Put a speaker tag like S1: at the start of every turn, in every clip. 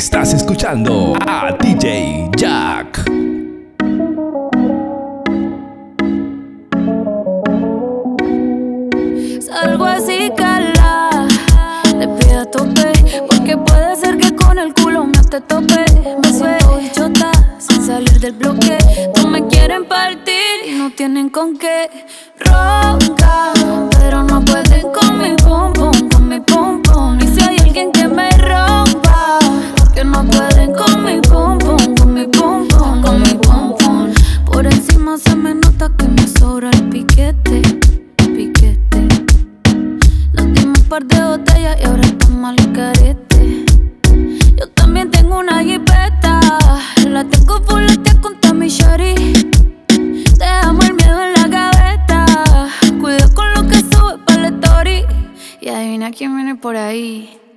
S1: Estás escuchando a DJ Jack.
S2: Salgo así, cala. Te pido tope. Porque puede ser que con el culo no te tope. Me suelto bichota sin salir del bloque. No me quieren partir y no tienen con qué. Ronca, pero no
S3: away.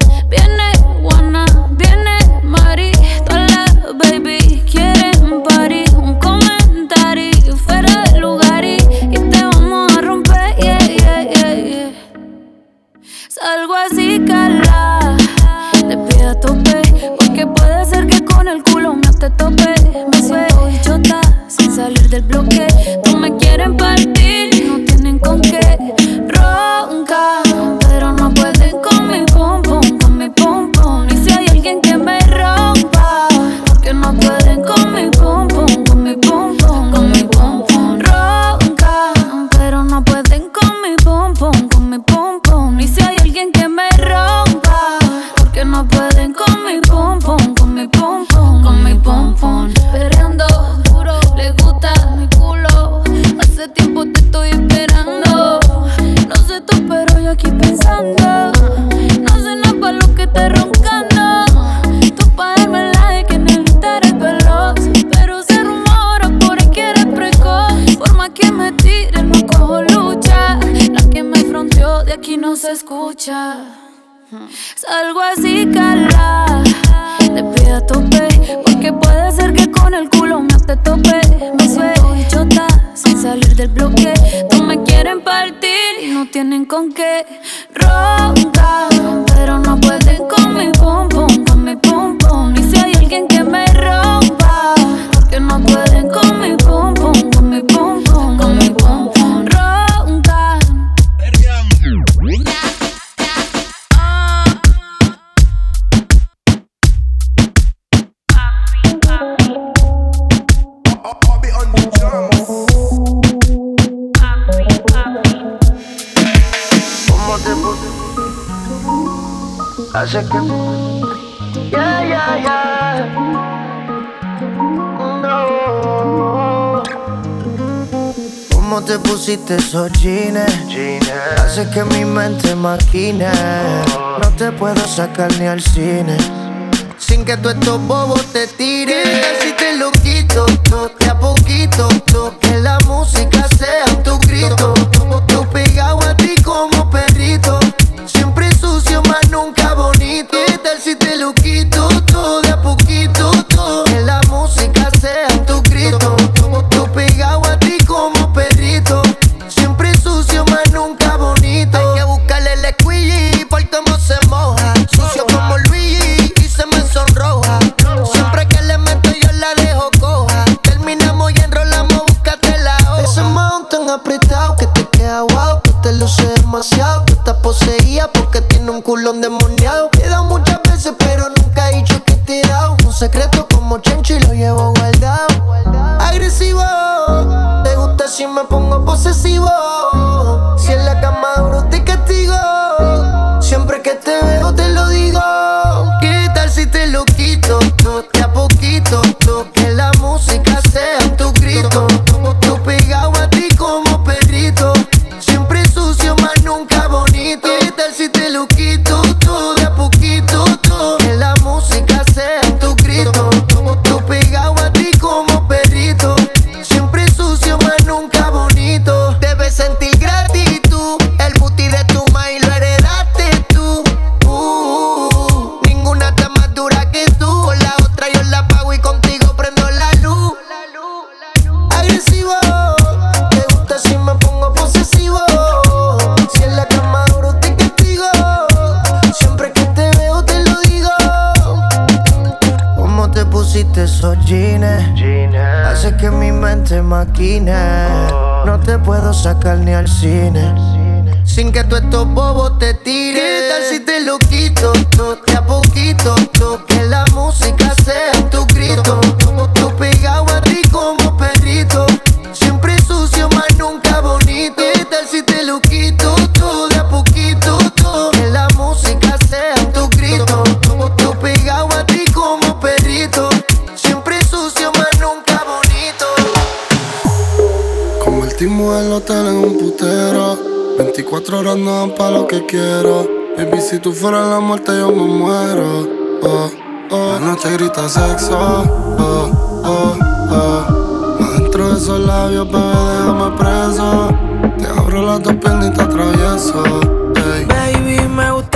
S3: hace que. Ya, ya, ya. ¿Cómo te pusiste esos jeans? Hace que mi mente maquine. No te puedo sacar ni al cine. Sin que tú estos bobos te tiren. Si te lo quito, de a poquito, que la música sea tu grito.
S4: Fueras la muerte, yo me muero. Oh, oh. La noche grita sexo. Oh, oh, oh. Adentro de esos labios, bebé, déjame preso. Te abro las dos piernas y te atravieso.
S5: Baby, me gustaría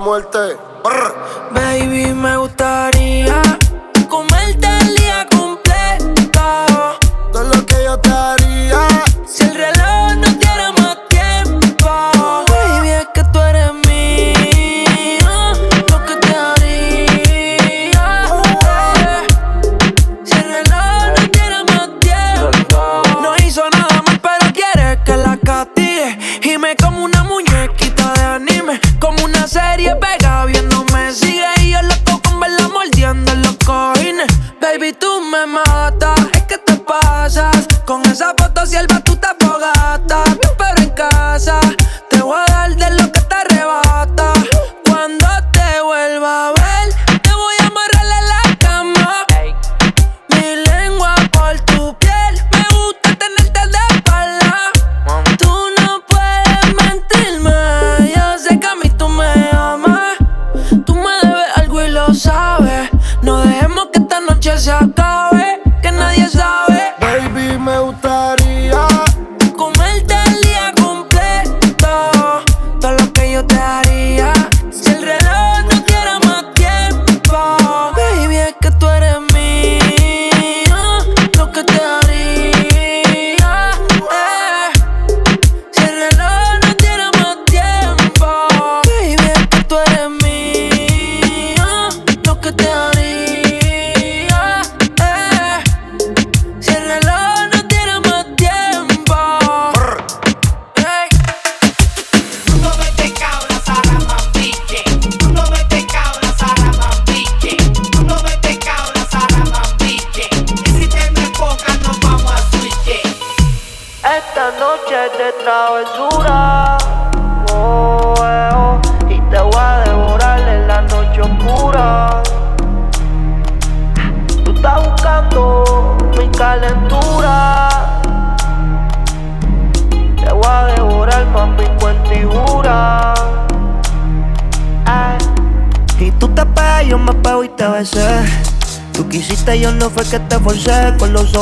S4: muerte.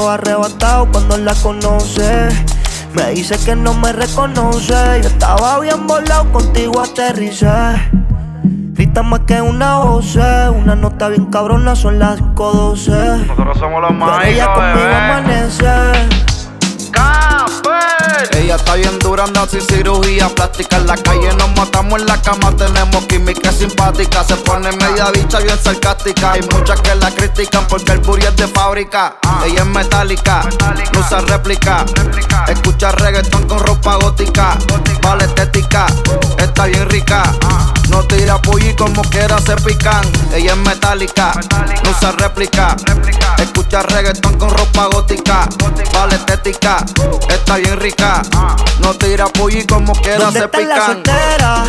S6: Arrebatado cuando la conoce. Me dice que no me reconoce. Yo estaba bien volado, contigo aterricé. Grita más que una voz, una nota bien cabrona, son las 5.12.
S7: Nosotros somos los más
S6: ella conmigo amanece.
S7: Ella está bien dura, anda sin cirugía plástica. En la calle nos matamos en la cama, tenemos química simpática. Se pone media bicha bien sarcástica. Hay muchas que la critican porque el booty es de fábrica. Ella es metálica, no usa réplica. Escucha reggaetón con ropa gótica. Vale estética, está bien rica. No tira y como quiera se pican. Ella es metálica, no usa réplica. Escucha reggaetón con ropa gótica. Vale estética, está bien rica. No tira y como quiera se pican. La
S6: soltera?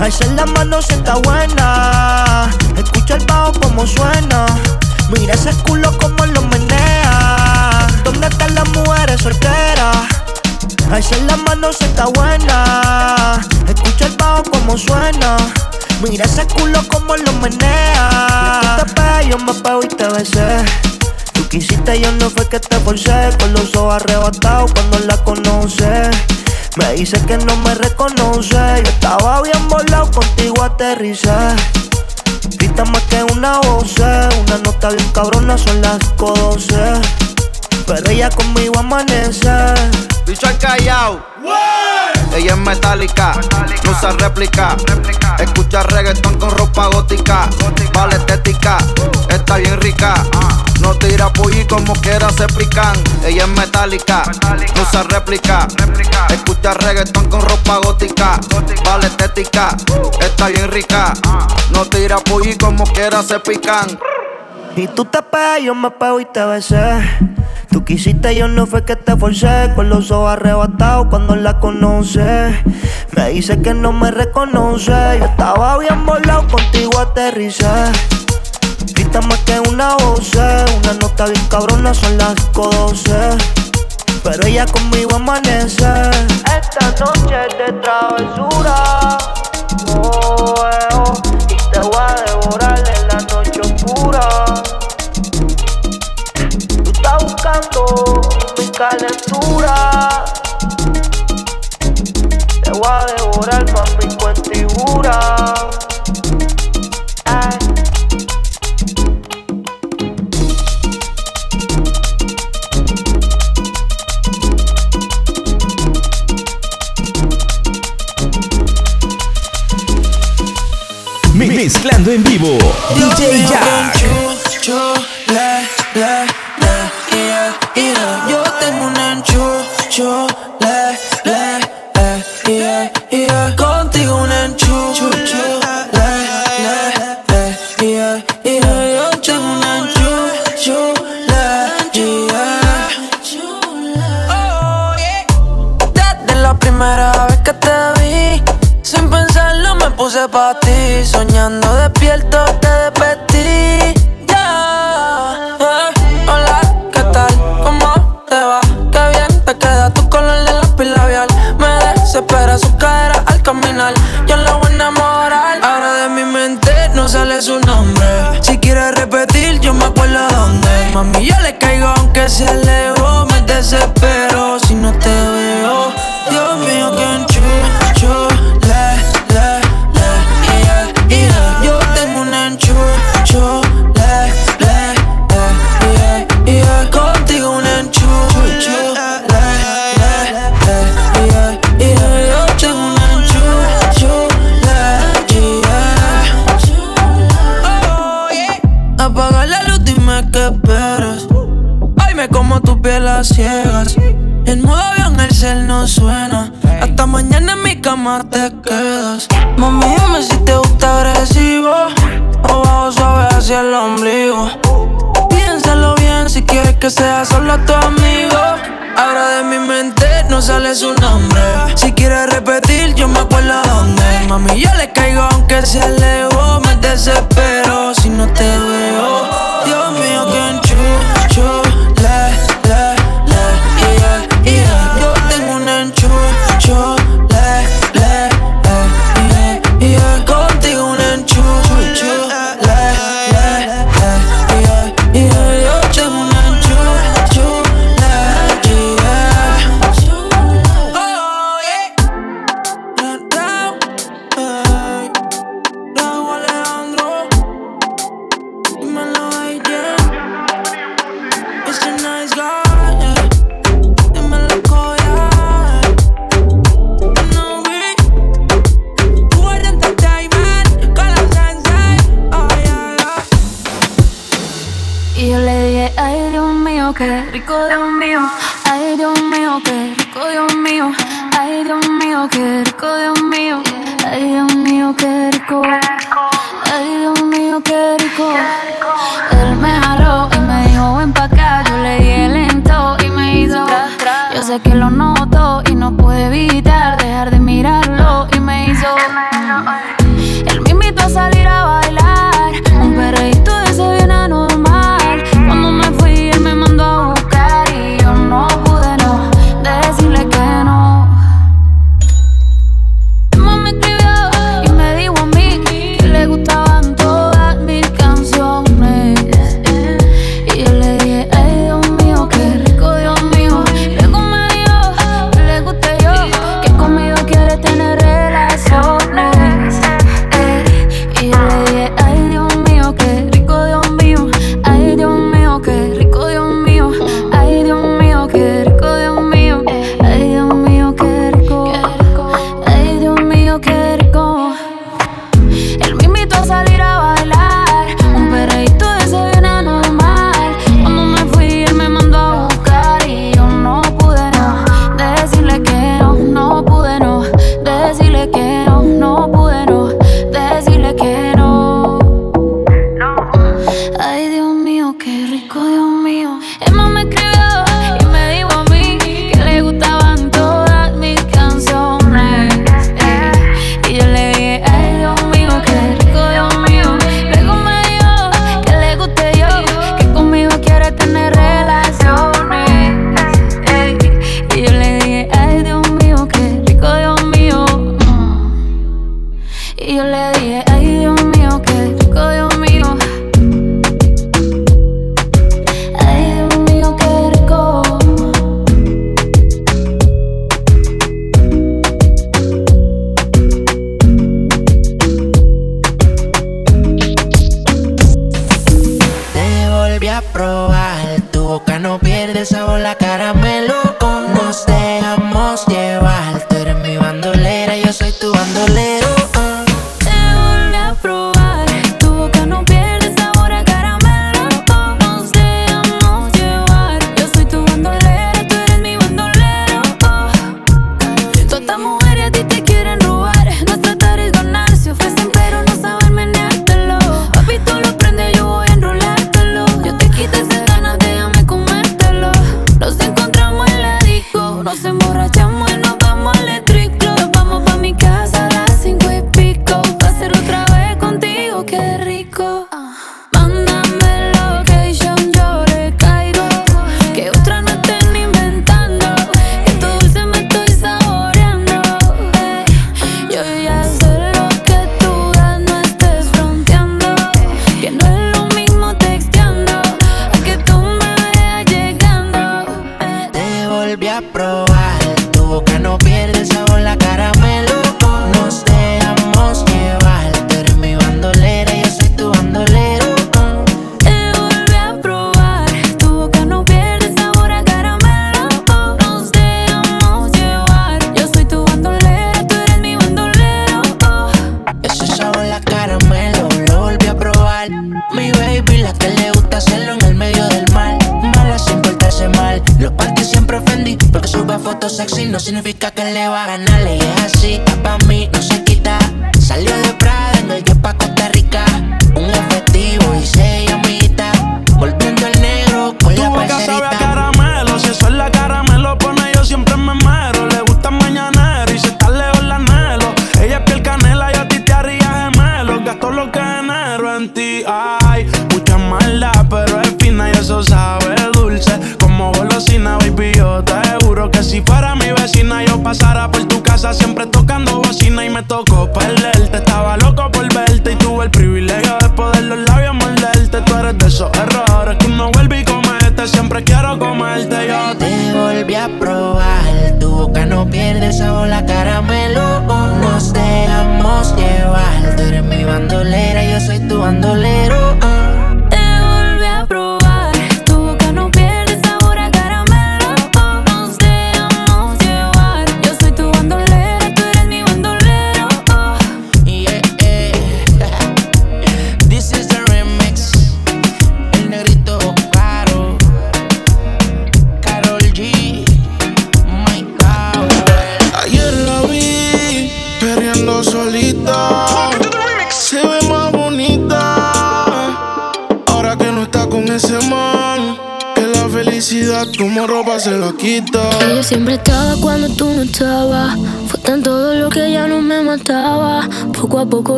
S6: Alza la mano si está buena. Escucha el bajo como suena. Mira ese culo como lo menea. ¿Dónde están las mujeres solteras? Alza la mano si está buena. Escucha el bajo como suena. Mira ese culo como lo menea. Te yo me pego y te besé. Tú quisiste, yo no fue que te forcé. Con los ojos arrebatados cuando la conoce. Me dice que no me reconoce. Yo estaba bien volado, contigo aterricé. Grita más que una voz, una nota bien cabrona, son las 12. Pero ella conmigo amanece.
S7: Bicho al callao. Ella es metálica, no usa réplica. Escucha reggaetón con ropa gótica. Vale estética, está bien rica. No tira y como quiera se pican. Ella es metálica, no usa réplica. Escucha reggaetón con ropa gótica. Vale estética, está bien rica. No tira y como quiera se pican.
S6: Y tú te pegas, yo me pego y te besé. Tú quisiste, yo no fue que te forcé. Con los ojos arrebatados cuando la conoce. Me dice que no me reconoce. Yo estaba bien volado, contigo aterricé. Grita más que una voz, una nota bien cabrona, son las 12. Pero ella conmigo amanece. Esta noche es de travesura. Oh, eh, oh, te voy a devorar en la noche oscura buscando mi calentura. Te voy a devorar, mami, con figura.
S4: mezclando en vivo. Yo DJ Jack.
S8: Yo tengo un ancho, yo le, Contigo un ancho, le. Yo tengo un ancho, yo.
S9: Oh, Desde la
S8: primera vez que
S9: te vi, sin
S2: pensarlo me puse para ti
S8: soñando.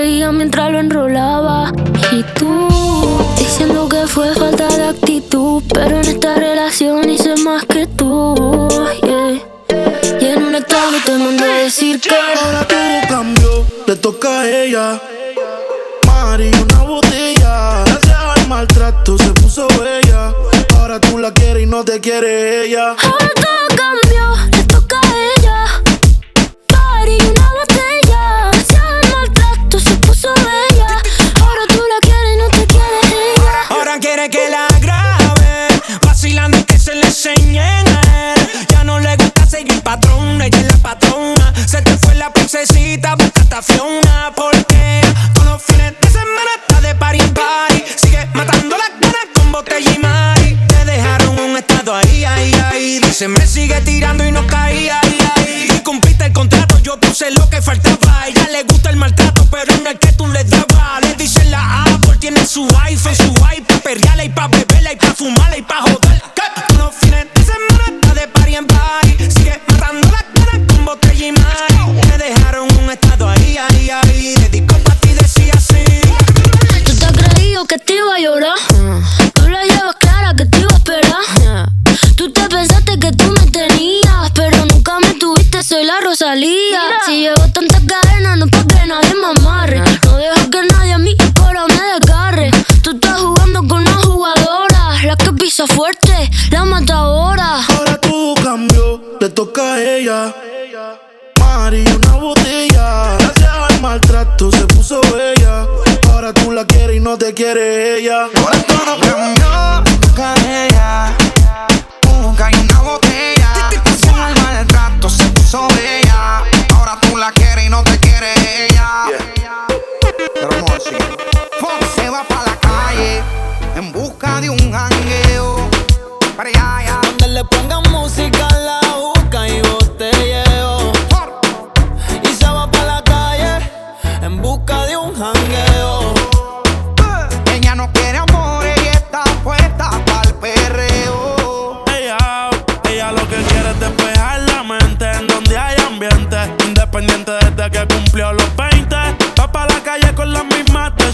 S8: Mientras lo enrolaba. Y tú, diciendo que fue falta de actitud. Pero en esta relación hice más que tú. Y en un estado te mandé a decir que.
S10: Ahora todo cambió, le toca a ella. Mari, una botella. Gracias al maltrato se puso bella. Ahora tú la quieres y no te quiere ella.
S8: Ahora todo cambió,
S11: que la grabe, vacilando y que se le enseñen. Ya no le gusta seguir patrón, ella es la patrona. Se te fue la princesita, esta Fiona. Porque todos los fines de semana está de party en party. Sigue matando las ganas con botella y mari. Te dejaron un estado ahí, ahí, ahí. Dice, me sigue tirando y no caía, cumpliste el contrato, yo puse lo que faltaba. Ella le gusta el maltrato, pero no el que tú le dabas. Le dicen la Apple, tiene su iPhone, su iPad, perreala y pa' beberla y pa' fumarla y pa' joder. Los fines de semana está de party en party. Sigue matando las ganas con botella y. Te dejaron un estado ahí, ahí, ahí. Dedicó pa' ti, decía así.
S8: Tú te has creído que te iba a llorar. Tú la llevas clara que te iba a esperar. Tú te pensaste que tú me tenías, pero nunca me tuviste, soy la Rosalía. Si llevo tantas cadenas, no es pa' que nadie me amarre. No dejo que nadie a mí ahora me desgarre. Tú estás jugando con una jugadora, la que pisa fuerte, la matadora.
S10: Ahora todo cambió, le toca a ella. Mari, una botella. Gracias al maltrato se puso bella. Ahora tú la quieres y no te quiere ella.
S12: Ahora todo cambió, toca a ella. Busca y una botella. Con el maltrato se puso bella. Ahora tú la quieres y no te quiere ella. Ver, sigue. Se va pa' la calle en busca de un jangueo. Para allá.
S11: Donde le pongan música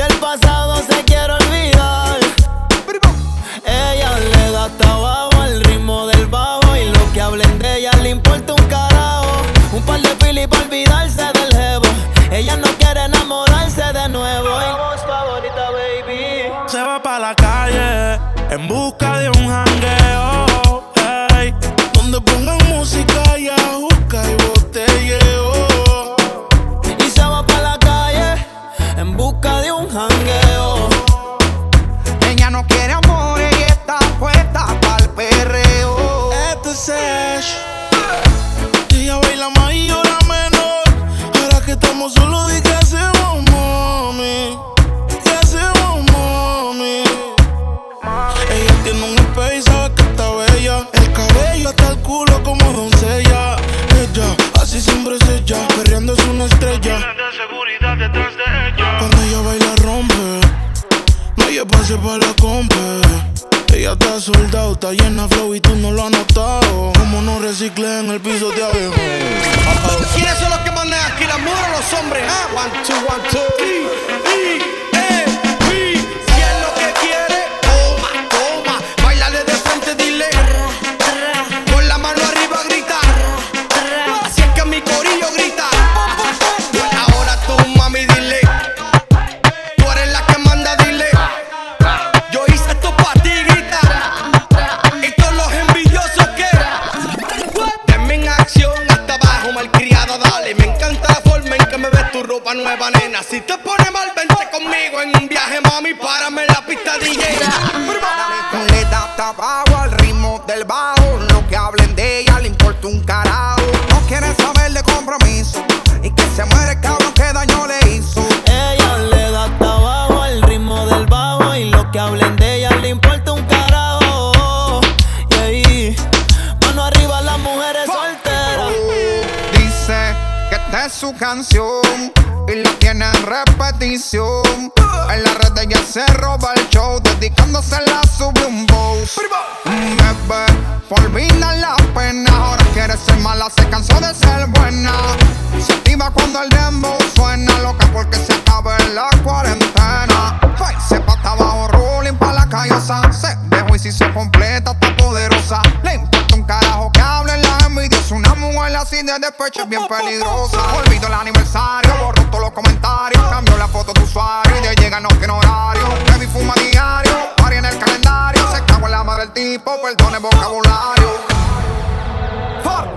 S11: del pasado se quiere olvidar. Ella le da hasta abajo al ritmo del bajo y lo que hablen de ella le importa un carajo. Un par de pili para olvidarse del jevo. Ella no quiere enamorarse de nuevo. Voz favorita, baby.
S13: Se va pa' la calle en busca de un jangueo. Hey.
S10: Donde pongan música Espacio para la compa. Ella está soldado, está llena de flow y tú no lo has notado. Como no recicle en el piso de abajo.
S12: ¿Quiénes son los que mandan aquí, las mujeres o los hombres? Ah, one, two, one, two. E, Si es lo que quiere, toma, toma. Bailale de frente, dile.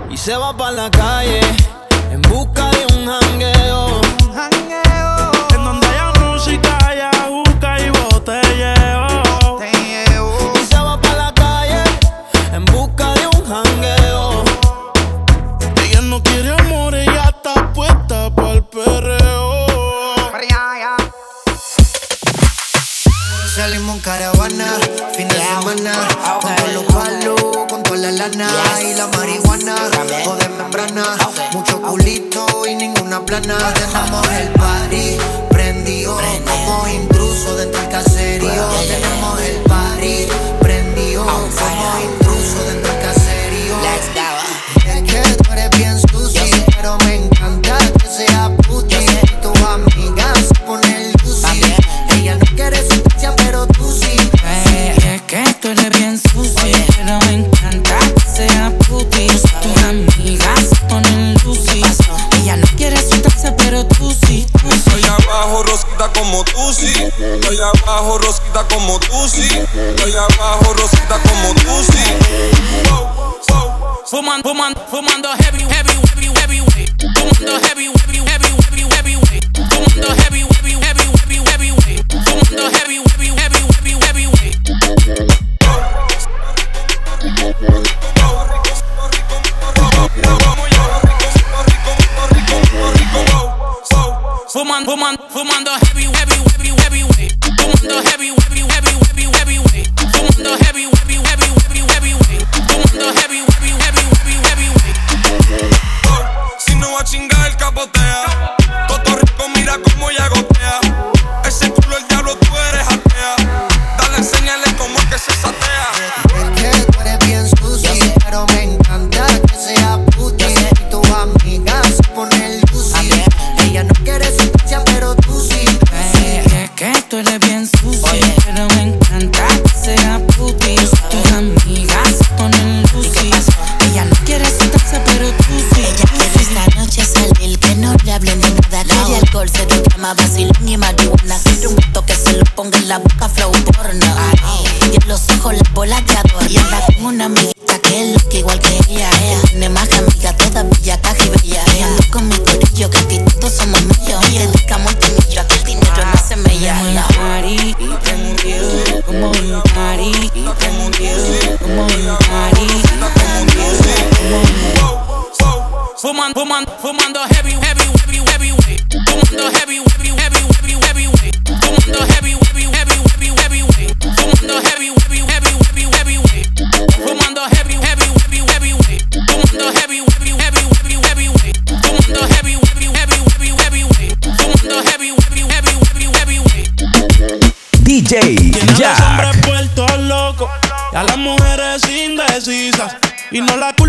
S11: Y
S14: se
S11: va para la calle en busca de un jangueo.
S13: gana yes. y
S11: la
S3: marihuana. Joder, membrana. Okay. Mucho culito y ninguna plana. Tenemos el party prendido. Como intruso dentro del caserío. Tenemos el party prendido. Como intruso dentro del caserío. Es que tú eres bien sucio, pero me
S15: Allá abajo, Rosita como tú sí. Allá abajo, Rosita como tú sí.
S16: Fumando, fumando, fumando heavy, heavy, heavy, heavy, Fumando heavy.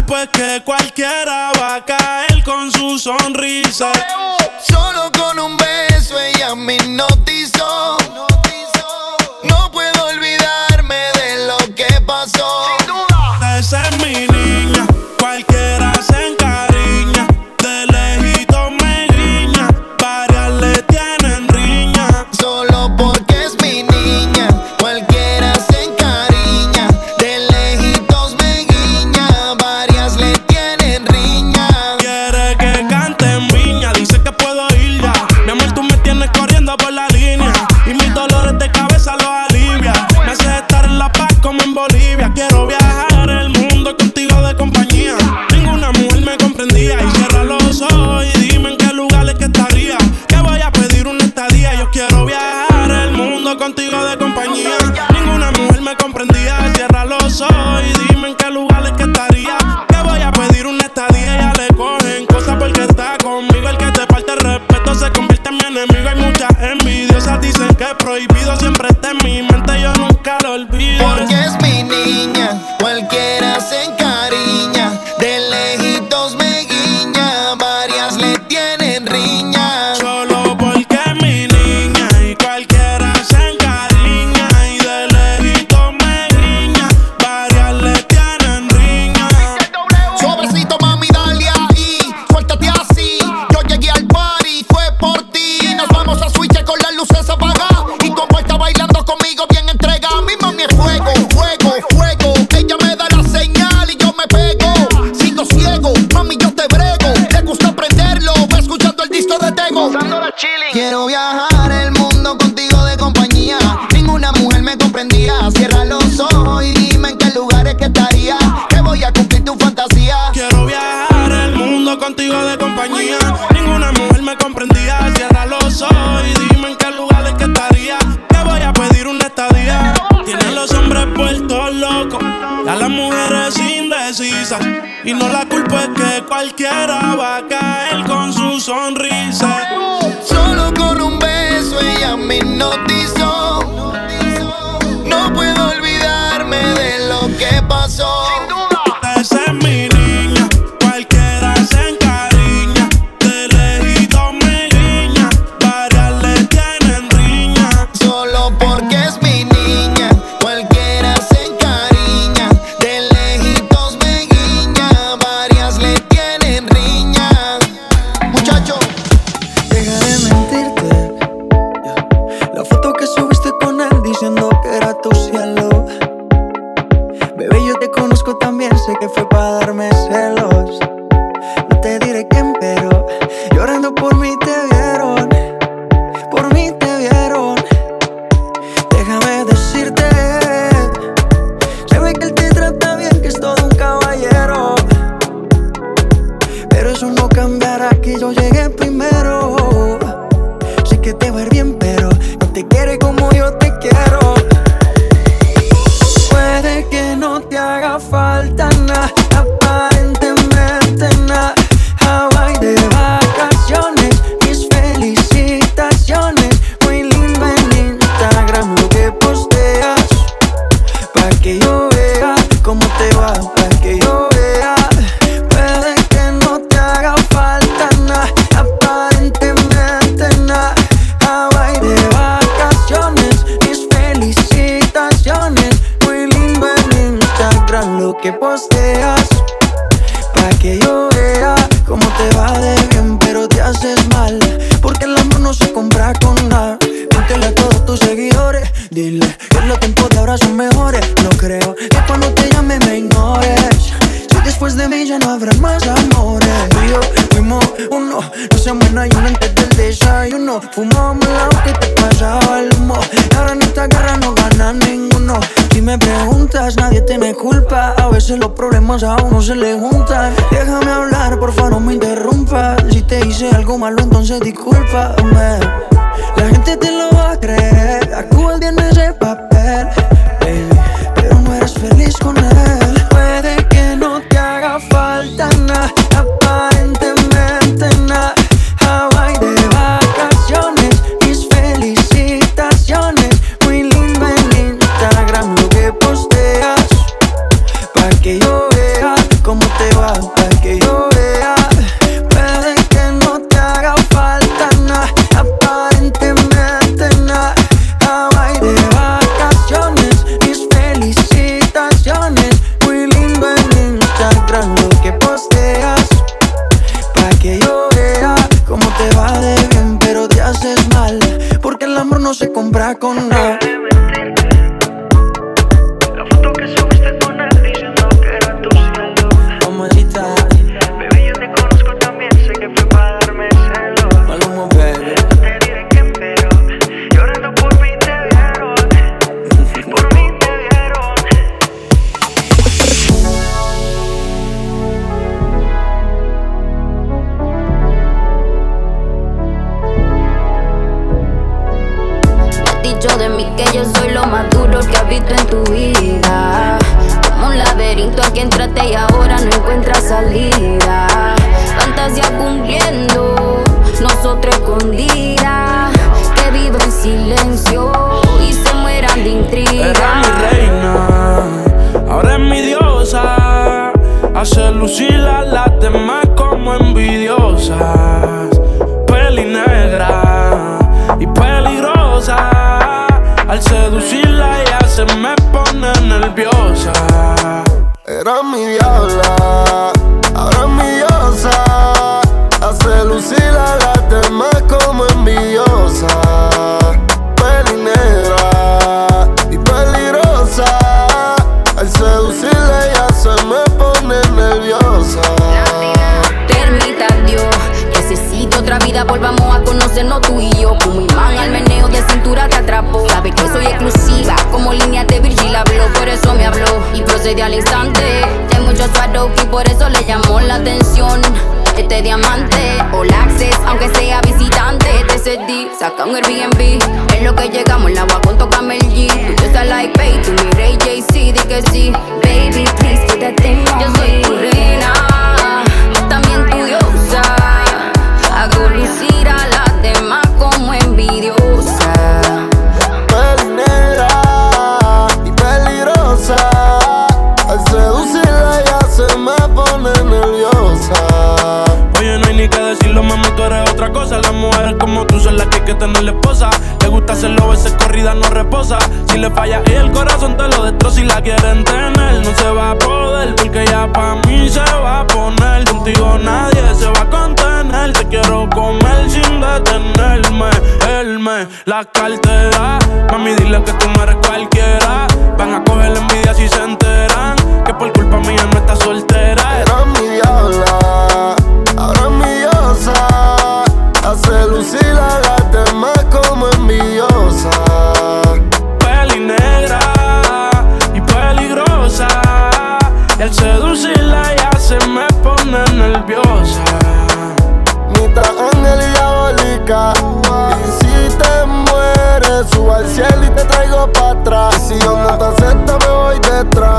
S15: cuerpo es que
S13: cualquiera
S4: Dicen que es prohibido siempre
S17: los
S18: problemas a uno se le juntan. Déjame hablar, porfa, no me interrumpa. Si te hice algo malo, entonces discúlpame. La gente te lo va a creer. Actúa el día en ese papel. por
S19: eso le llamó la atención. Este diamante, all access, aunque sea visitante, este TCD, saca un
S18: Airbnb. En lo que llegamos, la agua con tocame el G. Tú estás like pay, tú mi rey JC, di que sí. Baby, please put Yo soy tu reina.
S13: Otra cosa. Las mujeres como tú son las que hay que tener esposa. Le gusta hacerlo, veces corrida no reposa. Si le falla y el corazón te lo destroza. Si la quieren tener, no se va a poder. Porque ya pa' mí se va a poner. Contigo nadie se va a contener. Te quiero comer sin detenerme. Él me la cartera. Mami, dile que tú no eres cualquiera. Van a coger la envidia si se enteran. Que por culpa mía no está soltera.
S5: Era mi diabla, ahora es mi diosa. Hace lucir a las demás como envidiosa.
S13: peli negra y peligrosa. Y al seducirla ya se me pone nerviosa.
S5: Mitad ángel y diabólica. Y si te mueres, subo al cielo y te traigo para atrás. Y si yo no te acepto, me voy detrás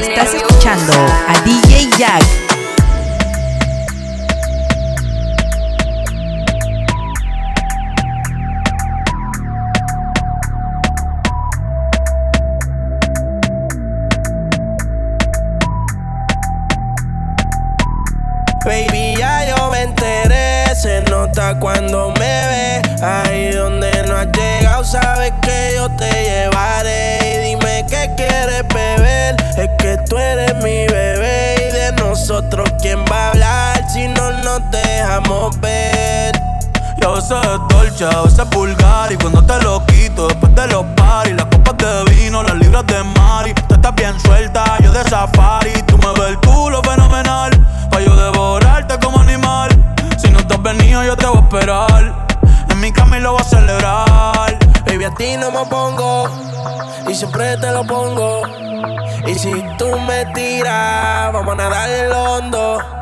S20: Estás escuchando a DJ Jack.
S21: Dejamos ver?
S22: Yo sé es dolce, a veces vulgar Y cuando te lo quito después de los paris Las copas de vino, las libras de mari Tú estás bien suelta, yo de safari Tú me ves el culo fenomenal Pa' yo devorarte como animal Si no te has venido yo te voy a esperar En mi cama y lo voy a celebrar
S21: Baby, a ti no me pongo y siempre te lo pongo. Y si tú me tiras, vamos a nadar el hondo.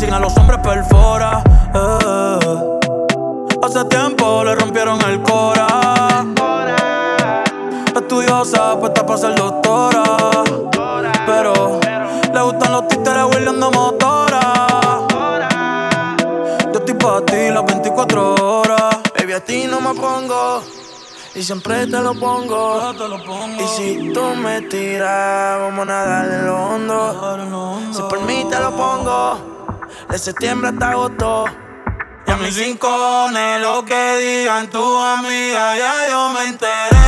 S22: piercing a los hombres perfora. Eh. Hace tiempo le rompieron el cora. Estudiosa, puesta para ser doctora. Pero le gustan los títeres huirleando motora. Yo estoy pa' ti las 24 horas.
S21: Baby, a ti no me pongo. y siempre te lo pongo. Y si tú me tiras, vamos a nadar en lo hondo. Si por mí te lo pongo, de septiembre hasta agosto.
S22: Y a mis rincones, lo que digan tu amiga, ya yo me enteré.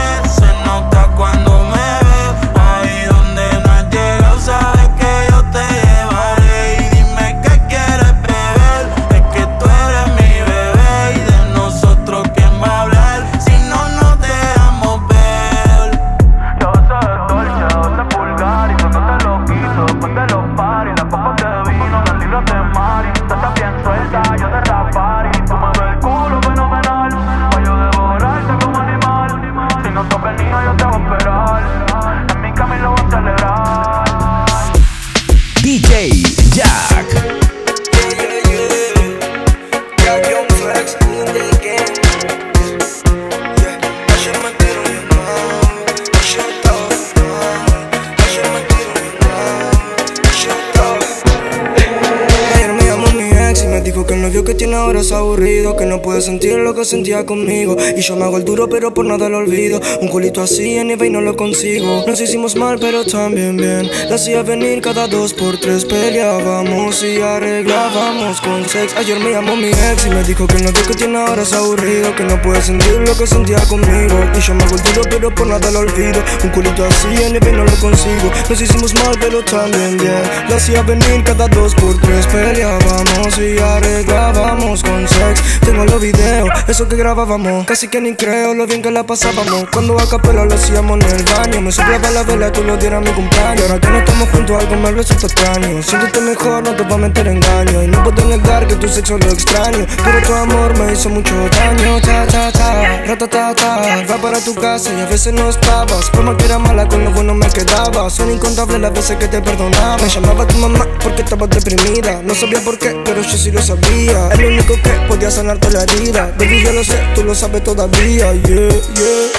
S23: Sentir lo que sentía conmigo. Y yo me hago el duro pero por nada lo olvido. Un culito así en eBay no lo consigo. Nos hicimos mal pero también bien. La hacía venir cada dos por tres Peleábamos y arreglábamos con sex. Ayer me llamó mi ex y me dijo que novio que tiene ahora es aburrido Que no puede sentir lo que sentía conmigo. Y yo me hago el duro pero por nada lo olvido. Un culito así en eBay no lo consigo. Nos hicimos mal pero también bien. La hacía venir cada dos por tres Peleábamos y arreglábamos con sex. Tengo los videos, eso que grabábamos Casi que ni creo lo bien que la pasábamos. Cuando a capela lo hacíamos en el baño Me soplaba la vela, tú lo dieras a mi cumpleaños. Ahora que no estamos juntos algo me resulta extraño. Siéntete mejor, no te va a meter engaño. Y no puedo negar que tu sexo lo extraño. Pero tu amor me hizo mucho daño Ta ta ta, rata ta ta Va para tu casa y a veces no estabas. Como que era mala con lo bueno me quedaba. Son incontables las veces que te perdonaba. Me llamaba tu mamá porque estabas deprimida. No sabía por qué, pero yo sí lo sabía. Es lo único que podía sanarte la herida Baby yo lo sé, tú lo sabes todavía Yeah, yeah,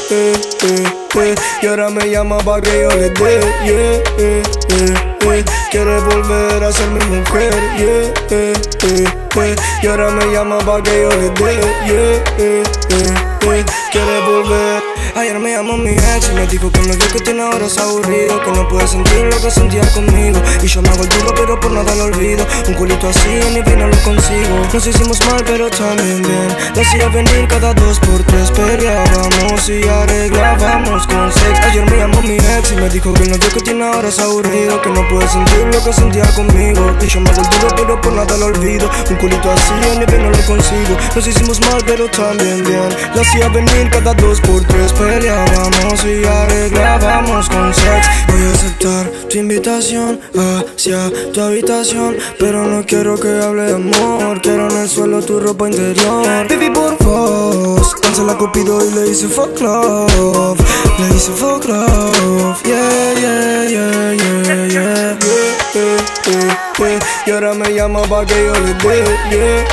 S23: eh, eh, eh. Y ahora me llama pa' que yo le dé Yeah, eh, eh, eh. Quiere volver a ser mi mujer Yeah, eh, eh, eh. Y ahora me llama pa' que yo le dé Yeah, eh, eh. Quiere volver Ayer me llamó mi ex y me dijo que el novio que tiene ahora es aburrido Que no puede sentir lo que sentía conmigo. Y yo me hago el duro pero por nada lo olvido. Un culito así en mi no lo consigo. Nos hicimos mal pero también bien. La hacía venir cada dos por tres Peleábamos y arreglábamos con sex. Ayer me llamó mi ex y me dijo que el novio que tiene ahora es aburrido Que no puede sentir lo que sentía conmigo. Y yo me hago el duro pero por nada lo olvido. Un culito así en mi no lo consigo. Nos hicimos mal pero también bien. La hacía venir cada dos por tres Peleábamos y arreglábamos con sex. Voy a aceptar tu invitación hacia tu habitación Pero no quiero que hable de amor. Quiero en el suelo tu ropa interior. Baby por vos Cancela Cupido y le hice fuck love. Le hice fuck love. Yeah, yeah, yeah, yeah, yeah yeah, yeah. Y ahora me llama pa' que yo le dé yeah.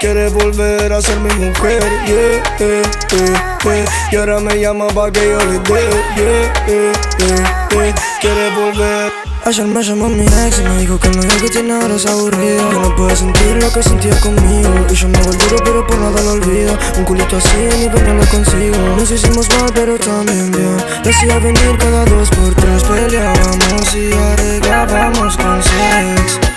S23: Quiere volver a ser mi mujer yeah. Y ahora me llama pa' que yo le dé yeah. Quiere volver Ayer me llamó mi ex y me dijo que el novio que tiene ahora es Que no puede sentir lo que sentía conmigo. Y yo me duro pero por nada lo olvido. Un culito así ni no lo consigo. Nos hicimos mal pero también bien. Le hacía venir cada dos por tres Peleábamos y arreglábamos con sex